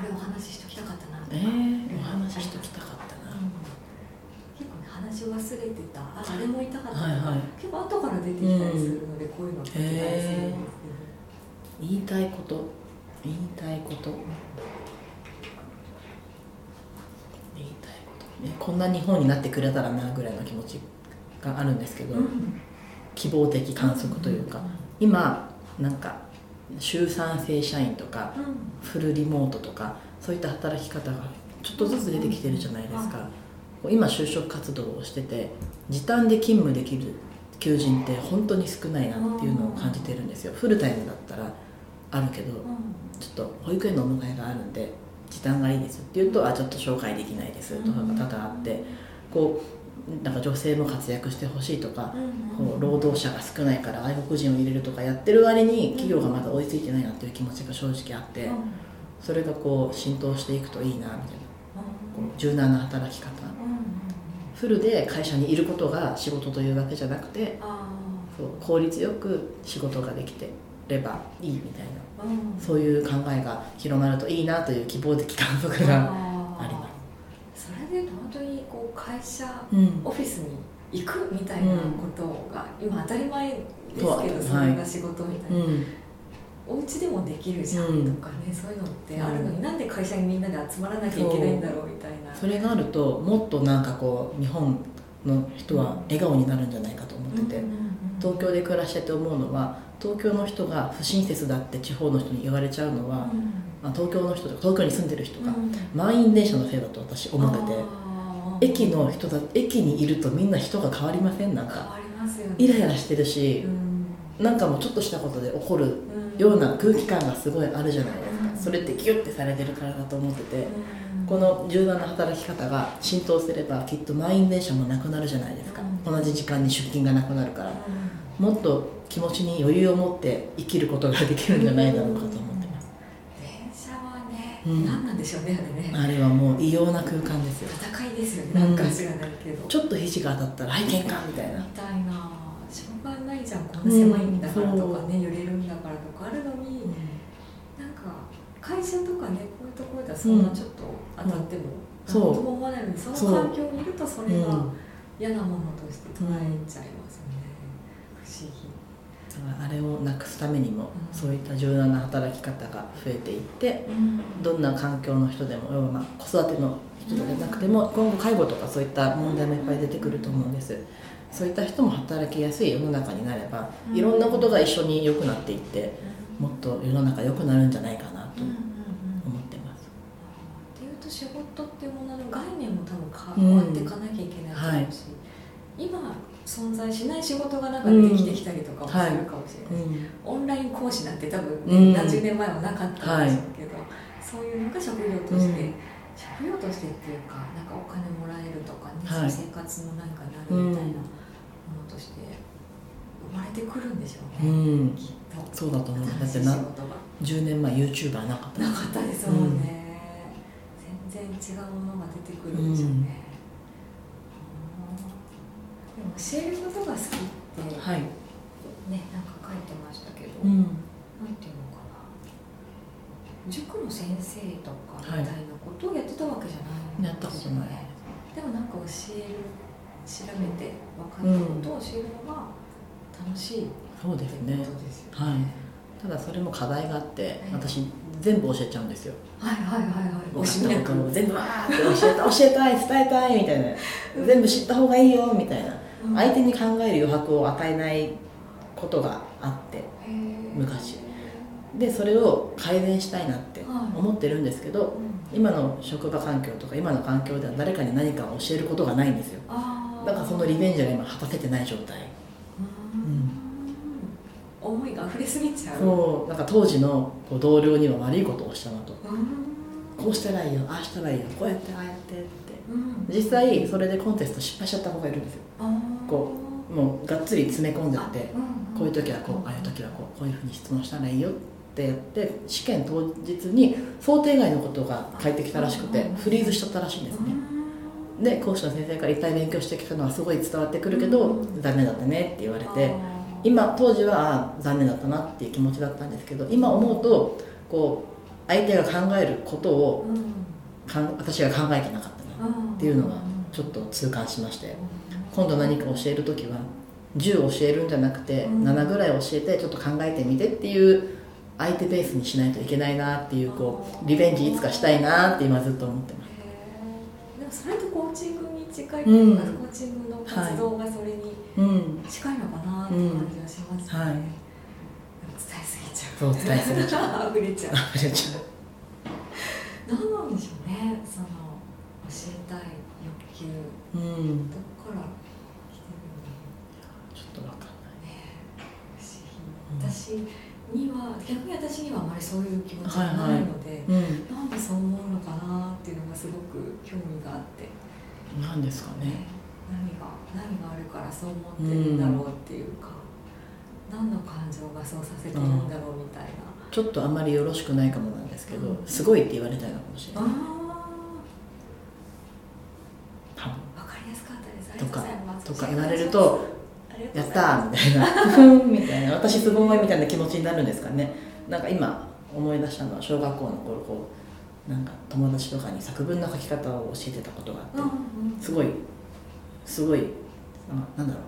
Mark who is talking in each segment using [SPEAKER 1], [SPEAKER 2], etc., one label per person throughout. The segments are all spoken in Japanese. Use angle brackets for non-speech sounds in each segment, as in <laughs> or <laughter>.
[SPEAKER 1] これお話ししときたかったなとか、
[SPEAKER 2] えー、お話ししときたかったな、
[SPEAKER 1] うん。結構ね話忘れてた。ああれも痛かった
[SPEAKER 2] はいはい。
[SPEAKER 1] 結構後から出てきたりするので、こういうの聞いてたりするんですけど、
[SPEAKER 2] 言いたいこと。言いたいこと。言いたいこと、ね、こんな日本になってくれたらなぐらいの気持ちがあるんですけど、
[SPEAKER 1] うん。
[SPEAKER 2] 希望的観測というか、今なんか週3正社員とか
[SPEAKER 1] うん。
[SPEAKER 2] フルリモートとかそういった働き方がちょっとずつ出てきてるじゃないですか、今就職活動をしてて時短で勤務できる求人って本当に少ないなっていうのを感じてるんですよ。フルタイムだったらあるけど
[SPEAKER 1] うん。
[SPEAKER 2] ちょっと保育園のお迎えがあるんで時短がいいですって言うとあちょっと紹介できないですとかが多々あってこうなんか女性も活躍してほしいとかこう労働者が少ないから外国人を入れるとかやってる割に企業がまだ追いついてないなっていう気持ちが正直あってそれがこう浸透していくといいなみたいな。こう柔軟な働き方。フルで会社にいることが仕事というわけじゃなくてそう効率よく仕事ができてればいいみたいな。そういう考えが広まるといいなという希望的観測がありま
[SPEAKER 1] それで本当にこう会社
[SPEAKER 2] す。うん。
[SPEAKER 1] オフィスに行くみたいなことが、今当たり前ですけど、
[SPEAKER 2] そう
[SPEAKER 1] それが仕事みたいな、
[SPEAKER 2] うん。
[SPEAKER 1] お家でもできるじゃんとかね、そういうのってあるのに、なんで会社にみんなで集まらなきゃいけないんだろうみたいな。
[SPEAKER 2] それがあるともっとなんかこう日本の人は笑顔になるんじゃないかと思ってて、東京で暮らしてて思うのは東京の人が不親切だって地方の人に言われちゃうのは、まあ、東京の人とか東京に住んでる人が、満員電車のせいだと私思ってて駅の人だ駅にいるとみんな人が変わりません？なん
[SPEAKER 1] 変
[SPEAKER 2] か
[SPEAKER 1] わりますよね。
[SPEAKER 2] イライラしてるし
[SPEAKER 1] う、ん。
[SPEAKER 2] なんかもうちょっとしたことで怒る
[SPEAKER 1] うん
[SPEAKER 2] ような空気感がすごいあるじゃないですか、
[SPEAKER 1] うん。
[SPEAKER 2] それってギュッてされてるからだと思ってて、
[SPEAKER 1] うん。
[SPEAKER 2] この柔軟な働き方が浸透すればきっと満員電車もなくなるじゃないですか、
[SPEAKER 1] うん。
[SPEAKER 2] 同じ時間に出勤がなくなるから。
[SPEAKER 1] うん。
[SPEAKER 2] もっと気持ちに余裕を持って生きることができるんじゃないだろうかと思
[SPEAKER 1] 何なんでしょうねあれね。
[SPEAKER 2] あれはもう異様な空間ですよ。
[SPEAKER 1] 戦いですよねなんか知らないけど、
[SPEAKER 2] ちょっと肘が当たったら「はい喧嘩」みたいな。
[SPEAKER 1] みたいなしょうがないじゃんこんな狭いんだからとかね、揺れるんだからとかあるのに、なんか会社とかねこういうところではそんなちょっと当たっても
[SPEAKER 2] そう。
[SPEAKER 1] 何とも思わないのにその環境にいるとそれが
[SPEAKER 2] うん。
[SPEAKER 1] 嫌なものとして捉えちゃいますよね、不思議
[SPEAKER 2] あれをなくすためにも、
[SPEAKER 1] うん。
[SPEAKER 2] そういった柔軟な働き方が増えていってどんな環境の人でも要はまあ子育ての人じゃなくても今後介護とかそういった問題もいっぱい出てくると思うんです。そういった人も働きやすい世の中になれば
[SPEAKER 1] うん。
[SPEAKER 2] いろんなことが一緒に良くなっていってもっと世の中良くなるんじゃないかなと思ってます。
[SPEAKER 1] っていうと仕事っていうものの概念も多分変わっていかなきゃいけないと思うし、今存在しない仕事がなんかできてきたりとかもするかもしれない、オンライン講師なんて多分、ね
[SPEAKER 2] うん。
[SPEAKER 1] 何十年前はなかったんでしょうけど、そういうのが職業として、
[SPEAKER 2] うん。
[SPEAKER 1] 職業としてっていうかなんかお金もらえるとかね、
[SPEAKER 2] はい。
[SPEAKER 1] 生活の何かになるみたいなものとして生まれてくるんでしょう
[SPEAKER 2] う
[SPEAKER 1] ね、
[SPEAKER 2] ん。
[SPEAKER 1] きっと。
[SPEAKER 2] そうだと思うだってな
[SPEAKER 1] 事が。
[SPEAKER 2] 10年前 YouTuber なかった
[SPEAKER 1] なかったですもんね、全然違うものが出てくるんでしょうね、教えることが好きって、
[SPEAKER 2] はい、
[SPEAKER 1] ねなんか書いてましたけど、
[SPEAKER 2] うん、
[SPEAKER 1] なんていうのかな。塾の先生とかみたいなことをやってたわけじゃないん
[SPEAKER 2] やったことない。
[SPEAKER 1] でもなんか教える調べて分かったことを教えるのが楽しいって
[SPEAKER 2] そうですね。
[SPEAKER 1] ね、
[SPEAKER 2] はい。ただそれも課題があって
[SPEAKER 1] ええ
[SPEAKER 2] 私全部教えちゃうんですよ。
[SPEAKER 1] はいはいはいはい。
[SPEAKER 2] 分か
[SPEAKER 1] 推し脈
[SPEAKER 2] った全部わーって教えた <laughs> 教えたい伝えたいみたいな。全部知った方がいいよみたいな。
[SPEAKER 1] うん
[SPEAKER 2] 相手に考える余白を与えないことがあって昔。でそれを改善したいなって
[SPEAKER 1] はい。
[SPEAKER 2] 思ってるんですけど
[SPEAKER 1] うん。
[SPEAKER 2] 今の職場環境とか今の環境では誰かに何かを教えることがないんですよ。だからそのリベンジが今果たせてない状態。
[SPEAKER 1] うん。思いが溢れすぎちゃう。
[SPEAKER 2] そう。なんか当時のこう同僚には悪いことをしたなと。
[SPEAKER 1] うん。
[SPEAKER 2] こうしたらいいよああしたらいいよこうやってああやってって。
[SPEAKER 1] うん。
[SPEAKER 2] 実際それでコンテスト失敗しちゃった子がいるんですよこもうがっつり詰め込んじゃって
[SPEAKER 1] うん
[SPEAKER 2] こういう時はこうああいう時はこうこういうふうに質問したらいいよってやって試験当日に想定外のことが返ってきたらしくて
[SPEAKER 1] うん
[SPEAKER 2] フリーズしちゃったらしいんですね。
[SPEAKER 1] うん。
[SPEAKER 2] で講師の先生からいっぱい勉強してきたのはすごい伝わってくるけど
[SPEAKER 1] うん。
[SPEAKER 2] 残念だったねって言われて今当時はあ残念だったなっていう気持ちだったんですけど今思うとこう相手が考えることを、かん私が考えてなかったなっていうのはちょっと痛感しまして今度何か教える時は10教えるんじゃなくて7ぐらい教えてちょっと考えてみてっていう相手ベースにしないといけないなっていうこうリベンジいつかしたいなって今ずっと思ってます。
[SPEAKER 1] でもそれとコーチングに近いというか、うん、コーチングの活動がそれに近いのかなって感じがしますね、うん。はい、伝えすぎちゃう。
[SPEAKER 2] そう伝えすぎちゃ
[SPEAKER 1] う。<laughs> 溢れちゃう。
[SPEAKER 2] 溢れちゃう。
[SPEAKER 1] 何なんでしょうね。その教えたい欲求、うん、どこから来てるの
[SPEAKER 2] ちょっとわかんない
[SPEAKER 1] ね不思議、私には逆に私にはあまりそういう気持ちがないので、はいはい。うん、なんでそう思うのかなっていうのがすごく興味があって。
[SPEAKER 2] 何ですかね。
[SPEAKER 1] 何が何があるからそう思ってるんだろうっていうか、うん、何の感情がそうさせてるんだろうみたいな、
[SPEAKER 2] ちょっとあんまりよろしくないかもなんですけど、うん、すごいって言われたいのかもしれない。
[SPEAKER 1] ああ分。かりやすかったです。
[SPEAKER 2] とかとか言われるとやったみたいな。ふんみたいな。私すごいみたいな気持ちになるんですかね。なんか今思い出したのは小学校の頃こうなんか友達とかに作文の書き方を教えてたことがあって、すごいすごいあなんだろう。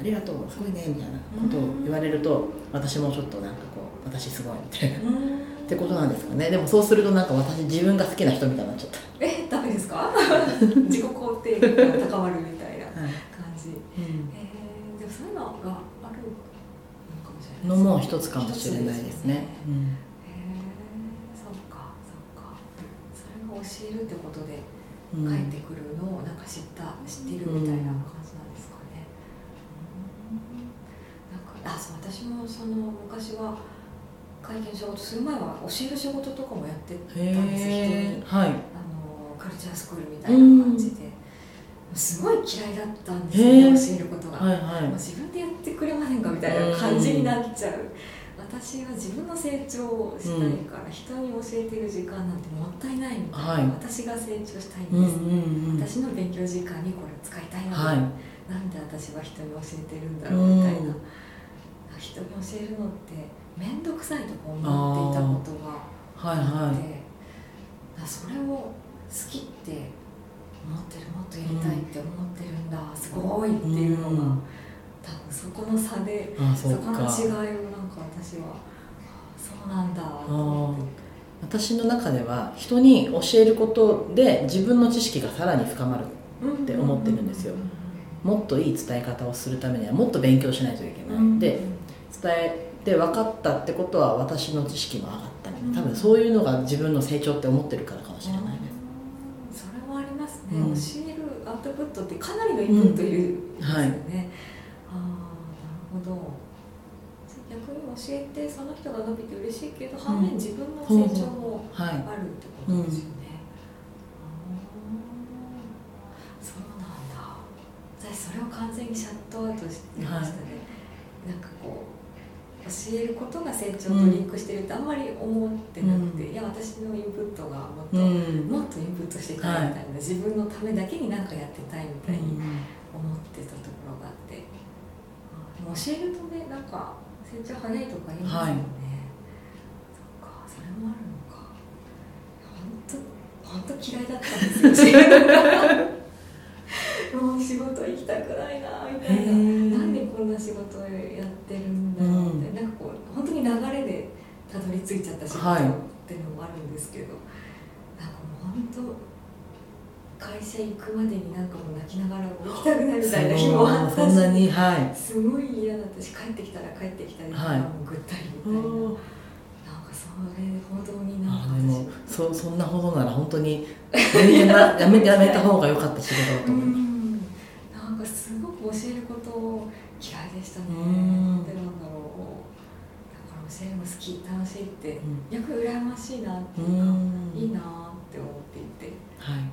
[SPEAKER 2] ありがとうすごいねみたいなことを言われると私もちょっとなんかこう私すごいみたいな。ってことなんですかね。でもそうするとなんか私自分が好きな人みたいになっちゃった。
[SPEAKER 1] えダメですか？<laughs> 自己肯定が高まるみたいな感じ、はいうんえーそういうのがあるのかも
[SPEAKER 2] 一つかもしれないですね。うん、へ
[SPEAKER 1] えそっかそっかそれが教えるってことで帰ってくるのをなんか知った知っているみたいな感じなんですかね。うん、なんかあそう私もその昔は会見仕事する前は教える仕事とかもやってたんです人に、はい、あのカルチャースクールみたいな感じで。すごい嫌いだったんですよね教えることが、はいはい、もう自分でやってくれませんかみたいな感じになっちゃう、私は自分の成長をしたいから、人に教えてる時間なんてもったいないみたいな、はい、私が成長したいんです、うんうんうん、私の勉強時間にこれを使いたいので、はい、なんで私は人に教えてるんだろうみたいな、人に教えるのって面倒くさいとか思っていたことがあって、はいはい、それを好きって思ってるもっとやりたいって思ってるんだ、すごいっていうのが、多分そこの差でそこの違いをなんか私はそうなんだと思って。
[SPEAKER 2] 私の中では人に教えることで自分の知識がさらに深まるって思ってるんですよ。もっといい伝え方をするためにはもっと勉強しないといけない、で伝えて分かったってことは私の知識も上がったり。多分そういうのが自分の成長って思ってるからかもしれない
[SPEAKER 1] ね、うん、教えるアウトプットってかなりのインプットいるんですよね、はい、ああなるほど。逆に教えてその人が伸びて嬉しいけど、反面自分の成長もあるってことですよね、そうなんだ。私それを完全にシャットアウトしてましたね、はい、なんかこう教えることが成長とリンクしてるってあんまり思ってなくて、うん、いや私のインプットがもっと、うん、もっとインプットしていきたいみたいな、はい、自分のためだけに何かやってたいみたいに思ってたところがあって、うん、教えるとねなんか成長早いとか言いますよね、はい、そっかそれもあるのか。本当本当嫌いだったんですよ。<laughs> もう仕事行きたくないなみたいな。なんでこんな仕事をやってるんだろうって、うん、なんかこう本当に流れでたどり着いちゃった仕事っていうのもあるんですけど、はい、なんかもう本当会社行くまでになんかもう泣きながら起きたくないみたいな日もあったしそんなに、はい、すごい嫌だったし帰ってきたら帰ってきたりとかもぐったりみたいな。なんかそれほどになんか
[SPEAKER 2] でもそそんなほどなら本当にやめ <laughs> やめやめた方が良かった仕事だと思います。
[SPEAKER 1] 教えること嫌いでしたね。なんでなんだろう教えるの好き楽しいって、うん、逆に羨ましいなっていうか、いいなって思っていて、はい、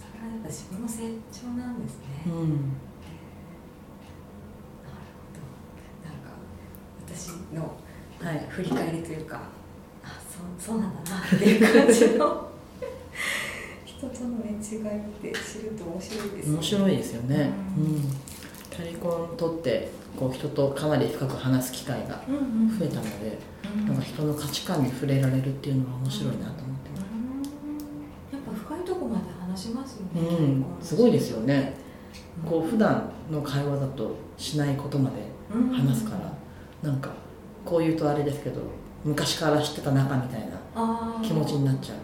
[SPEAKER 1] それはやっぱ自分の成長なんですね、うん、なるほど。なんか私の、はい、振り返りというかあそうそうなんだなっていう感じの <laughs> 人とのね違いって知ると面白いです
[SPEAKER 2] ね。面白いですよね、うん、キャリコンとってこう人とかなり深く話す機会が増えたので、うん。なんか人の価値観に触れられるっていうのは面白いなと思ってます、
[SPEAKER 1] やっぱ深いとこまで話しますよね、
[SPEAKER 2] うん、すごいですよね、こう普段の会話だとしないことまで話すから、うん、なんかこう言うとあれですけど昔から知ってた仲みたいな気持ちになっちゃう。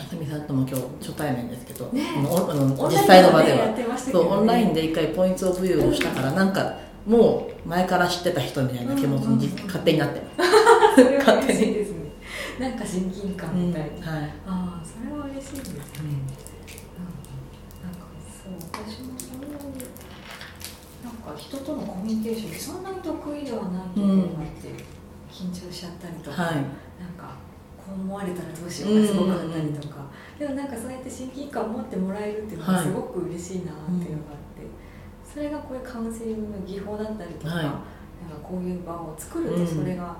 [SPEAKER 2] あさみさんとも今日初対面ですけど、ね、あの実際の場では、ね、そうオンラインで一回ポイントオブユーをしたから、なんかもう前から知ってた人みたいな気持ちに勝手になってます。
[SPEAKER 1] それは嬉しいですね。なんか親近感みたいな。うん、はい。ああ、それは嬉しいですね。うん、なんかそう私もそういうなんか人とのコミュニケーションそんなに得意ではないところがあって、緊張しちゃったりとか、はい、なんか思われたらどうしようかすごくあったりとか、でもなんかそうやって親近感を持ってもらえるっていうのがすごく嬉しいなっていうのがあって、それがこういうカウンセリングの技法だったりとか,、なんかこういう場を作るとそれが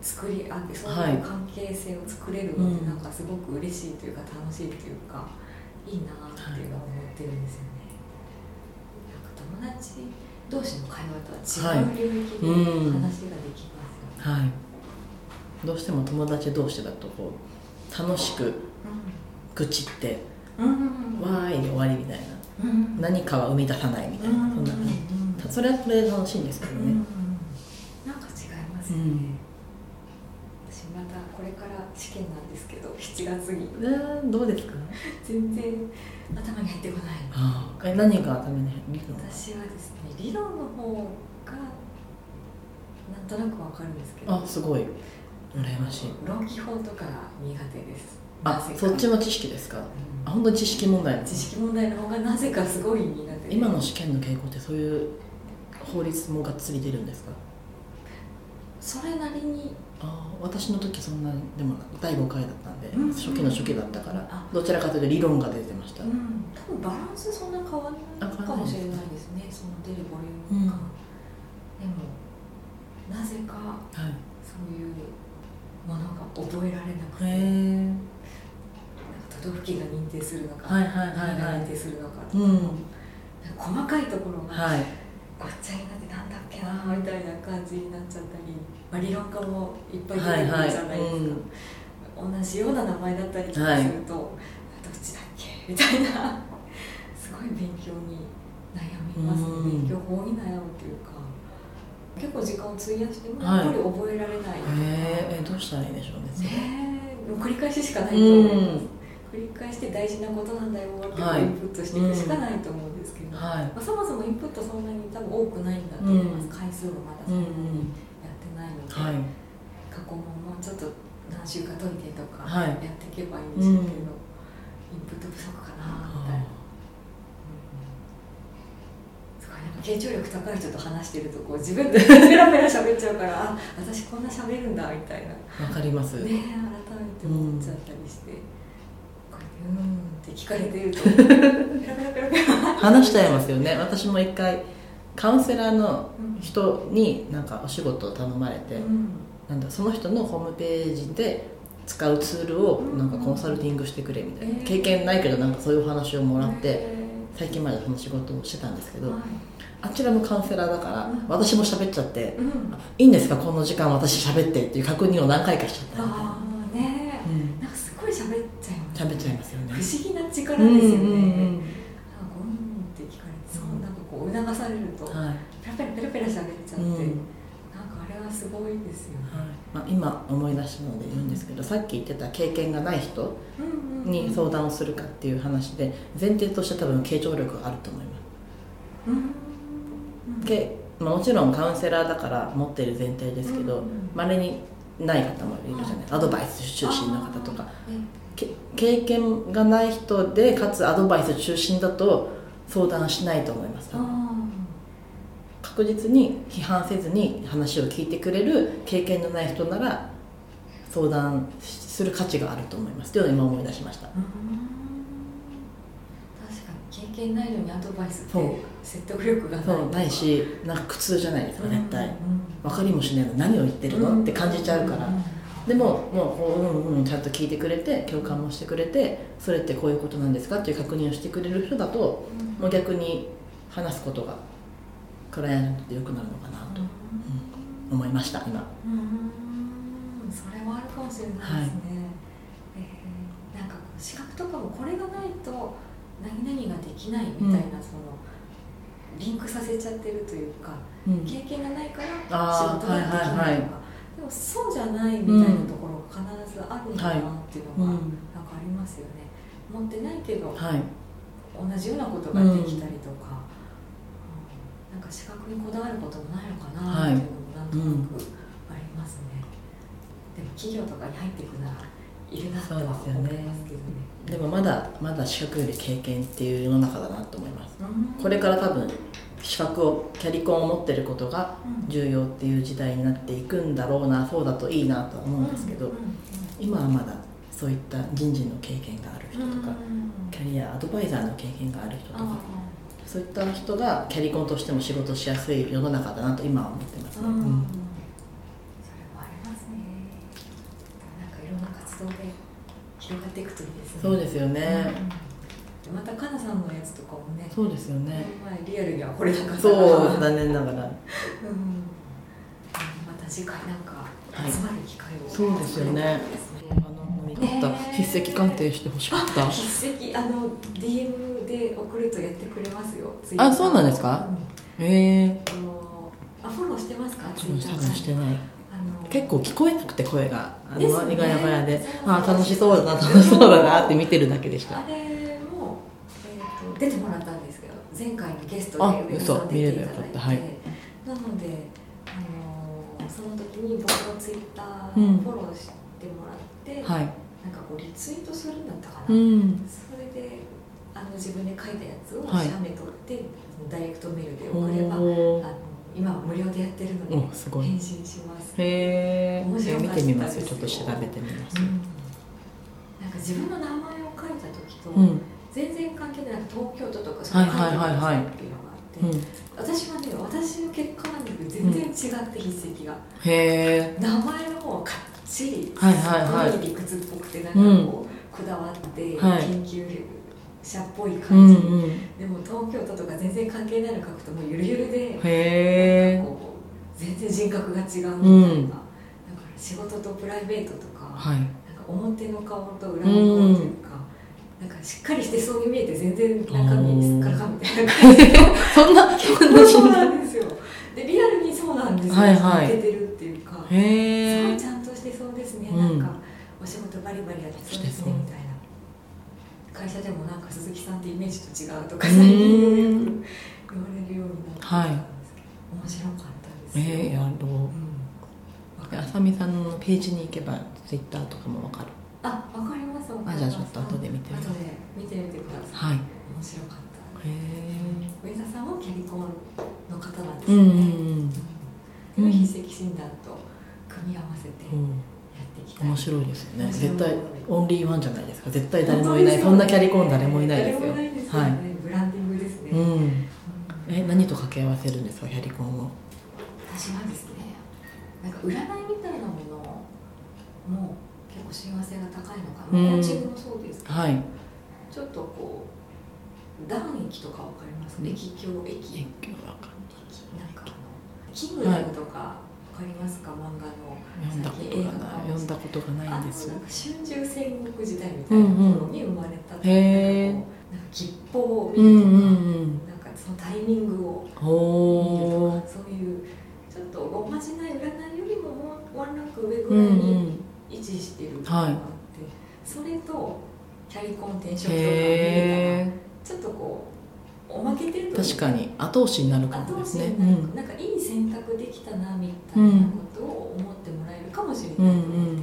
[SPEAKER 1] 作りあってそういう関係性を作れるので、なんかすごく嬉しいというか楽しいというかいいなっていうのは思ってるんですよね。なんか友達同士の会話とは違う領域で話ができますよね。
[SPEAKER 2] はい、はいどうしても友達同士だとこう楽しく愚痴って、わーいで終わりみたいな、何かは生み出さないみたいな、そんな感じ、それはそれで楽しいんですけどね、
[SPEAKER 1] なんか違いますね、私またこれから試験なんですけど7月に。
[SPEAKER 2] どうですか？
[SPEAKER 1] 全然頭に入ってこない。
[SPEAKER 2] あえ何が頭に
[SPEAKER 1] 入って私はですね理論の方がなんとなくわかるんですけど。
[SPEAKER 2] あすごい羨ましい。
[SPEAKER 1] 論議法とか苦手です。
[SPEAKER 2] あそっちも知識ですか、うん、あ本当に知識問題。
[SPEAKER 1] 知識問題の方がなぜかすごい苦
[SPEAKER 2] 手。今の試験の傾向ってそういう法律もがっつり出るんですか？
[SPEAKER 1] それなりに。
[SPEAKER 2] あ私の時そんなでも第5回だったんで、うん、初期の初期だったからどちらかというと理論が出てました、うん、
[SPEAKER 1] 多分バランスそんな変わらないかもしれないですねその出るボリュームが、でもなぜか、はい、そういうものが覚えられなくて。都道府県が認定するのか、はいはいはいはい、認定するのかとか、うん、細かいところが、はい、ごっちゃになってなんだっけなみたいな感じになっちゃったり、まあ、理論家もいっぱい出てくるじゃないですか、はいはい。うん、同じような名前だったりとかすると、はい、どっちだっけみたいな。すごい勉強に悩みますね、うん、勉強法に悩むというか。結構時間を費やしてもやっぱり覚えられない、
[SPEAKER 2] はい、えー、どうしたらいいでしょうね
[SPEAKER 1] ね繰り返ししかないと思います、繰り返して大事なことなんだよってインプットしていくしかないと思うんですけど、はい。まあ、そもそもインプットそんなに多分多くないんだと思います、うん、回数がまだそんなにやってないので、はい、過去ももうちょっと何週か解いてとかやっていけばいいんでしょうけど、インプット不足かなみたいな。傾聴力高い人と話してるとこう自分でペラペラ喋っちゃうからあ私こんな喋るんだみたいな。
[SPEAKER 2] わかります。
[SPEAKER 1] ね改めて思っちゃったりして、うん、こううんって聞かれてるとペラペラペラペラ
[SPEAKER 2] 話しちゃいますよね。<laughs> 私も一回カウンセラーの人になんかお仕事を頼まれて、うん、なんだその人のホームページで使うツールをなんかコンサルティングしてくれみたいな、うん、経験ないけどなんかそういうお話をもらって、最近までその仕事をしてたんですけど、はいあちらのカウンセラーだから、うん、私も喋っちゃって、うん、いいんですか？この時間私喋ってっていう確認を何回かしちゃった。あ
[SPEAKER 1] あね、うん、なんかすごい喋っちゃいます、
[SPEAKER 2] ね、喋っちゃいますよね。
[SPEAKER 1] 不思議な力ですよね、うんうんうん、って聞かれてそうなんかこう促されると、はい、ペラペラペラペラ喋っちゃって、うん、なんかあれはすごいですよね、はい。
[SPEAKER 2] まあ、今思い出したので言うんですけど、さっき言ってた経験がない人に相談をするかっていう話で前提として多分傾聴力があると思います、うんけ、まあ、もちろんカウンセラーだから持ってる前提ですけどまれ、にない方もいるじゃない。アドバイス中心の方とか、経験がない人でかつアドバイス中心だと相談しないと思います。確実に批判せずに話を聞いてくれる経験のない人なら相談する価値があると思います。というのを今思い出しました。
[SPEAKER 1] 経験ないのにアドバイスって説得力がない
[SPEAKER 2] ないしなんか苦痛じゃないですか絶対、分かりもしないの。何を言ってるの、って感じちゃうから、でももうこううんうんちゃんと聞いてくれて共感もしてくれてそれってこういうことなんですかっていう確認をしてくれる人だと、もう逆に話すことがクライアントでよくなるのかなと、うん思いました今。
[SPEAKER 1] うんそれはあるかもしれないですね、はい、えー、なんか資格とかもこれがないと何々ができないみたいな、うん、そのリンクさせちゃってるというか、うん、経験がないから仕事ができないとか、でもそうじゃないみたいなところが必ずあるんだなっていうのが、なんかありますよね。持ってないけど、はい、同じようなことができたりとか、うん、なんか資格にこだわることもないのかなっていうのもなんとなくありますね、うん、でも企業とかに入っていくならいるなとは思いますけどね。
[SPEAKER 2] でもまだまだ資格より経験っていう世の中だなと思います、これから多分資格をキャリコンを持ってることが重要っていう時代になっていくんだろうなそうだといいなとは思うんですけど、今はまだそういった人事の経験がある人とか、キャリアアドバイザーの経験がある人とか、そういった人がキャリコンとしても仕事しやすい世の中だなと今は思ってますね。うん、それも
[SPEAKER 1] ありますね。なんかいろんな活動で広がっていくといいですね。
[SPEAKER 2] そうですよね。
[SPEAKER 1] うん、またかなさんのやつとかもね。
[SPEAKER 2] そうですよね。
[SPEAKER 1] リアルにはこれなかった
[SPEAKER 2] そう残念ながら。うん。ま
[SPEAKER 1] た次回なんか集まる機会を、
[SPEAKER 2] はい、そうですよね。った筆跡鑑定してほしかった
[SPEAKER 1] 筆跡あの DM で送るとやってくれますよ
[SPEAKER 2] あそうなんですか、うん、へえ
[SPEAKER 1] あフォローしてますか？
[SPEAKER 2] 多分してない結構聞こえなくて声が。あの周りがやばやで。あ楽しそうだな楽しそうだなって見てるだけでした。
[SPEAKER 1] あれも、えーと、出てもらったんですけど前回のゲストで
[SPEAKER 2] あ嘘。見ればよ。かった。はい。
[SPEAKER 1] なので、あのー、その時に僕のツイッターフォローしてもらって、うん、はい。なんかこうリツイートするんだったかな、うん、それであの自分で書いたやつを写メ撮って、はい、ダイレクトメールで送ればあの今は無料でやってるので返信します。
[SPEAKER 2] へえ面白見てみます？ちょっと調べてみます、うん、
[SPEAKER 1] なんか自分の名前を書いた時と、うん、全然関係ない東京都とかそういうのがあって、はいはい、私はね私の結果なんだけど全然違って筆跡が、へえ名前の方はし、はいはいはい、理屈っぽくてなんかこう、こだわって研究者っぽい感じ、うんうん、でも東京都とか全然関係ないの書くともうゆるゆるでへこう全然人格が違うみたいな、うん、だから仕事とプライベートとか,、はい、なんか表の顔と裏の顔というか、うん、なんかしっかりしてそうに見えて全然中身すっからかみたいな感じ <laughs>
[SPEAKER 2] そんな
[SPEAKER 1] そうなんですよ。でリアルにそうなんですよ、はいはい、似ててるっていうか。へえちゃんですね、うん、なん。かお仕事バリバリやってそうですね。みたいな会社でもなんか鈴木さんってイメージと違うとか最近よく言われるようになってたんですけど、面白かったです。ええー、やろう、
[SPEAKER 2] うん、あさみさんのページに行けばツイッターとかもわかる。
[SPEAKER 1] あわかりますあ
[SPEAKER 2] じゃあちょっと後で見て
[SPEAKER 1] み後で見てみてください、はい、面白かった。へえ。上田さんはキャリコンの方なんですね、うんうんうん、筆跡診断と組み合わせて、うん。
[SPEAKER 2] 面白いですよね。絶対オンリーワンじゃないですか。絶対誰もいない。そんなキャリコン誰もいないですよ、ね、
[SPEAKER 1] はい。ブランディングですね、うん、
[SPEAKER 2] え何と掛け合わせるんですかキャリコンを？
[SPEAKER 1] 私はですねなんか占いみたいなものも結構幸せが高いのかな、うん、コーチングもそうですけど、はい、ちょっとこう断液とかわかります？液境液。液境わかんない。なんかあのキングダムとか、はいわかりますか？漫画の。
[SPEAKER 2] 読んだことがない読んだことがないんです
[SPEAKER 1] 春秋戦国時代みたいなところに生まれた、うんうん、へなんか吉報を見るとか、うんうんうん、なんかそのタイミングを見るとかそういうちょっとおまじない占いよりもワンランク上ぐらいに位置してるとがあって、うんうんはい、それとキャリコン転職とか見れたらちょっとこうおまけてる
[SPEAKER 2] 確かに後押しになるかもですね、
[SPEAKER 1] うん、なんかいい選択できたなみたいなことを思ってもらえるかもしれないと思って、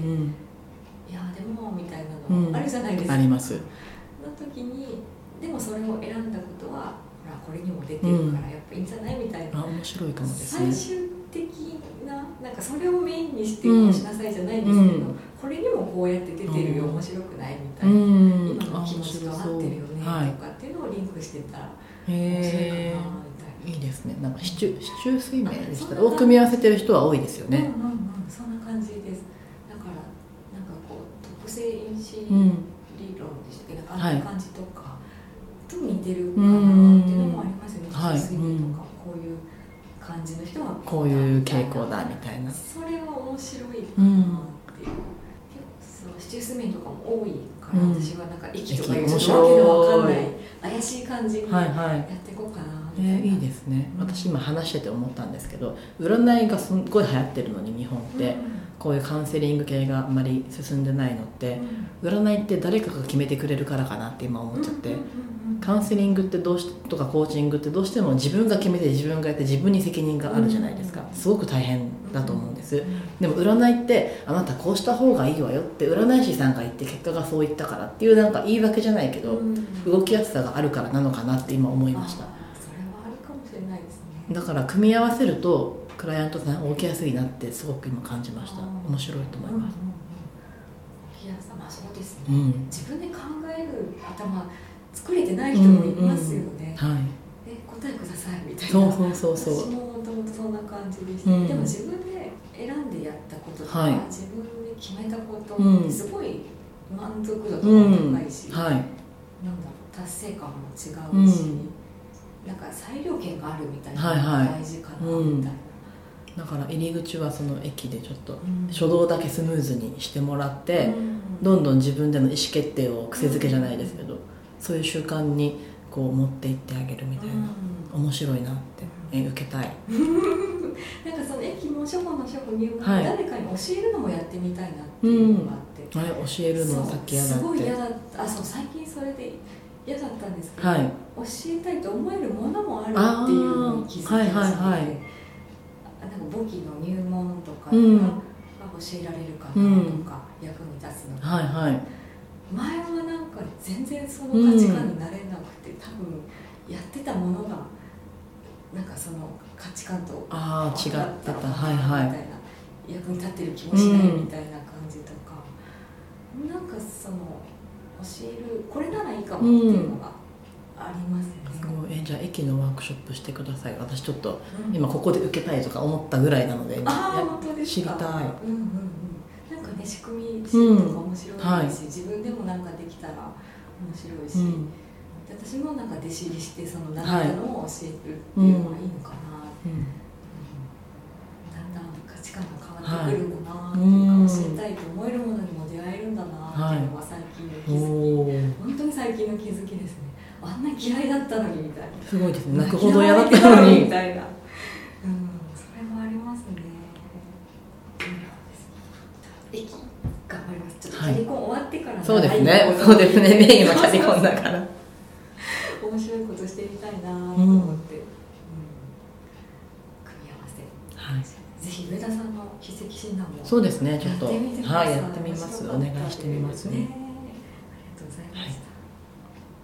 [SPEAKER 1] いやでもみたいなのあるじゃないですか、
[SPEAKER 2] あります。の
[SPEAKER 1] 時にでもそれを選んだことはほらこれにも出てるからやっぱいいんじゃないみたいな、
[SPEAKER 2] あ面白いかもですね。
[SPEAKER 1] 最終的ななんかそれをメインにしてこうしなさいじゃないんですけど、これにもこうやって出てるよ、面白くないみたいな、今の気持ちと合ってるよねとかってい。うのをリンクしてたらへ
[SPEAKER 2] えいいですね。なんかシチュシチュー水面でした。を組み合わせてる人は多いですよね、うんうんう
[SPEAKER 1] ん、そんな感じです。だからなんかこう特性因子理論でしたけ？ど、うん、あんな感じとか、と似てるかなっていうのもありますよね、はい、水面とかこういう感じの人は
[SPEAKER 2] こういう傾向だみたいな。
[SPEAKER 1] それは面白いかなっていう、うん、そのシチュースメンとかも多いから、うん、私はなんか息とかいうちょっとわけのわかんない。怪しい感じにやっていこうかな、
[SPEAKER 2] えー、いいですね。私今話してて思ったんですけど占いがすごい流行ってるのに日本って、うんこういうカウンセリング系があんまり進んでないのって、占いって誰かが決めてくれるからかなって今思っちゃって、カウンセリングってどうしとかコーチングってどうしても自分が決めて自分がやって自分に責任があるじゃないですか。すごく大変だと思うんですでも占いってあなたこうした方がいいわよって占い師さんが言って結果がそう言ったからっていうなんか言い訳じゃないけど動きやすさがあるからなのかなって今思いました。
[SPEAKER 1] それはあるかもしれないです
[SPEAKER 2] ね。だから組み合わせるとクライアントさん動きやすいなってすごく今感じました。面白いと思います、
[SPEAKER 1] いやまあそうですね、うん、自分で考える頭作れてない人もいますよね、うんうん、はい。え答えくださいみたいな。
[SPEAKER 2] そうそうそう
[SPEAKER 1] そう。私ももともとそんな感じでした、うん、でも自分で選んでやったこととか、はい、自分で決めたことってすごい満足度とかも高いし、はい、なんだろう達成感も違うし、なんか裁量権があるみたいな大事かなみたいな、
[SPEAKER 2] だから入り口はその駅でちょっと初動だけスムーズにしてもらって、どんどん自分での意思決定を癖づけじゃないですけど、そういう習慣にこう持っていってあげるみたいな、面白いなって、え受けたい。<laughs>
[SPEAKER 1] なんかその駅も書庫の書庫入門、はい、誰かに教えるのもやってみたいなっていうのがあって、うん、
[SPEAKER 2] あれ教えるのさっき嫌だって。
[SPEAKER 1] すごい嫌だあそう最近それで嫌だったんですけど、はい、教えたいと思えるものもあるっていうのに気づきましたね、はいはいはい簿記の入門とかが教えられるかなとか、うん、役に立つのか、はいはい、前はなんか全然その価値観になれなくて、うん、多分やってたものがなんかその価値観と
[SPEAKER 2] ああ違ってた。はいはいみたいな
[SPEAKER 1] 役に立ってる気もしないみたいな感じとか、うん、なんかその教えるこれならいいかもっていうのがありますね、すご
[SPEAKER 2] い。えじゃあ駅のワークショップしてください。私ちょっと、今ここで受けたいとか思ったぐらいなので、
[SPEAKER 1] あ本当です
[SPEAKER 2] 知りたい、うんうんうん、
[SPEAKER 1] なんかね仕組み仕組みとか面白いし、うん。はい、自分でもなんかできたら面白いし、うん、私もなんか弟子入りしてその習ったのを教えるっていうのがいいのかな、うん、だんだん価値観が変わってくるんだなっていうか、教えたいと思えるものにも出会えるんだなっていうのが最近の気づき、本当に最近の気づきですねあんな嫌いだったのにみたいな。
[SPEAKER 2] すごいですね。泣くほど嫌だったのに。
[SPEAKER 1] みたいな、うん、それもありますね。駅頑張ります。ちょっとキャリコン終わってから、はい、
[SPEAKER 2] そうですね。そうですね。メインはキャリコンだから
[SPEAKER 1] 面白いことしてみたいなと思って、うん、組み合わせ、はい、ぜひ上田さんの筆跡診断も
[SPEAKER 2] そうですね。ちょっとはいやってみます。お願いしてみますね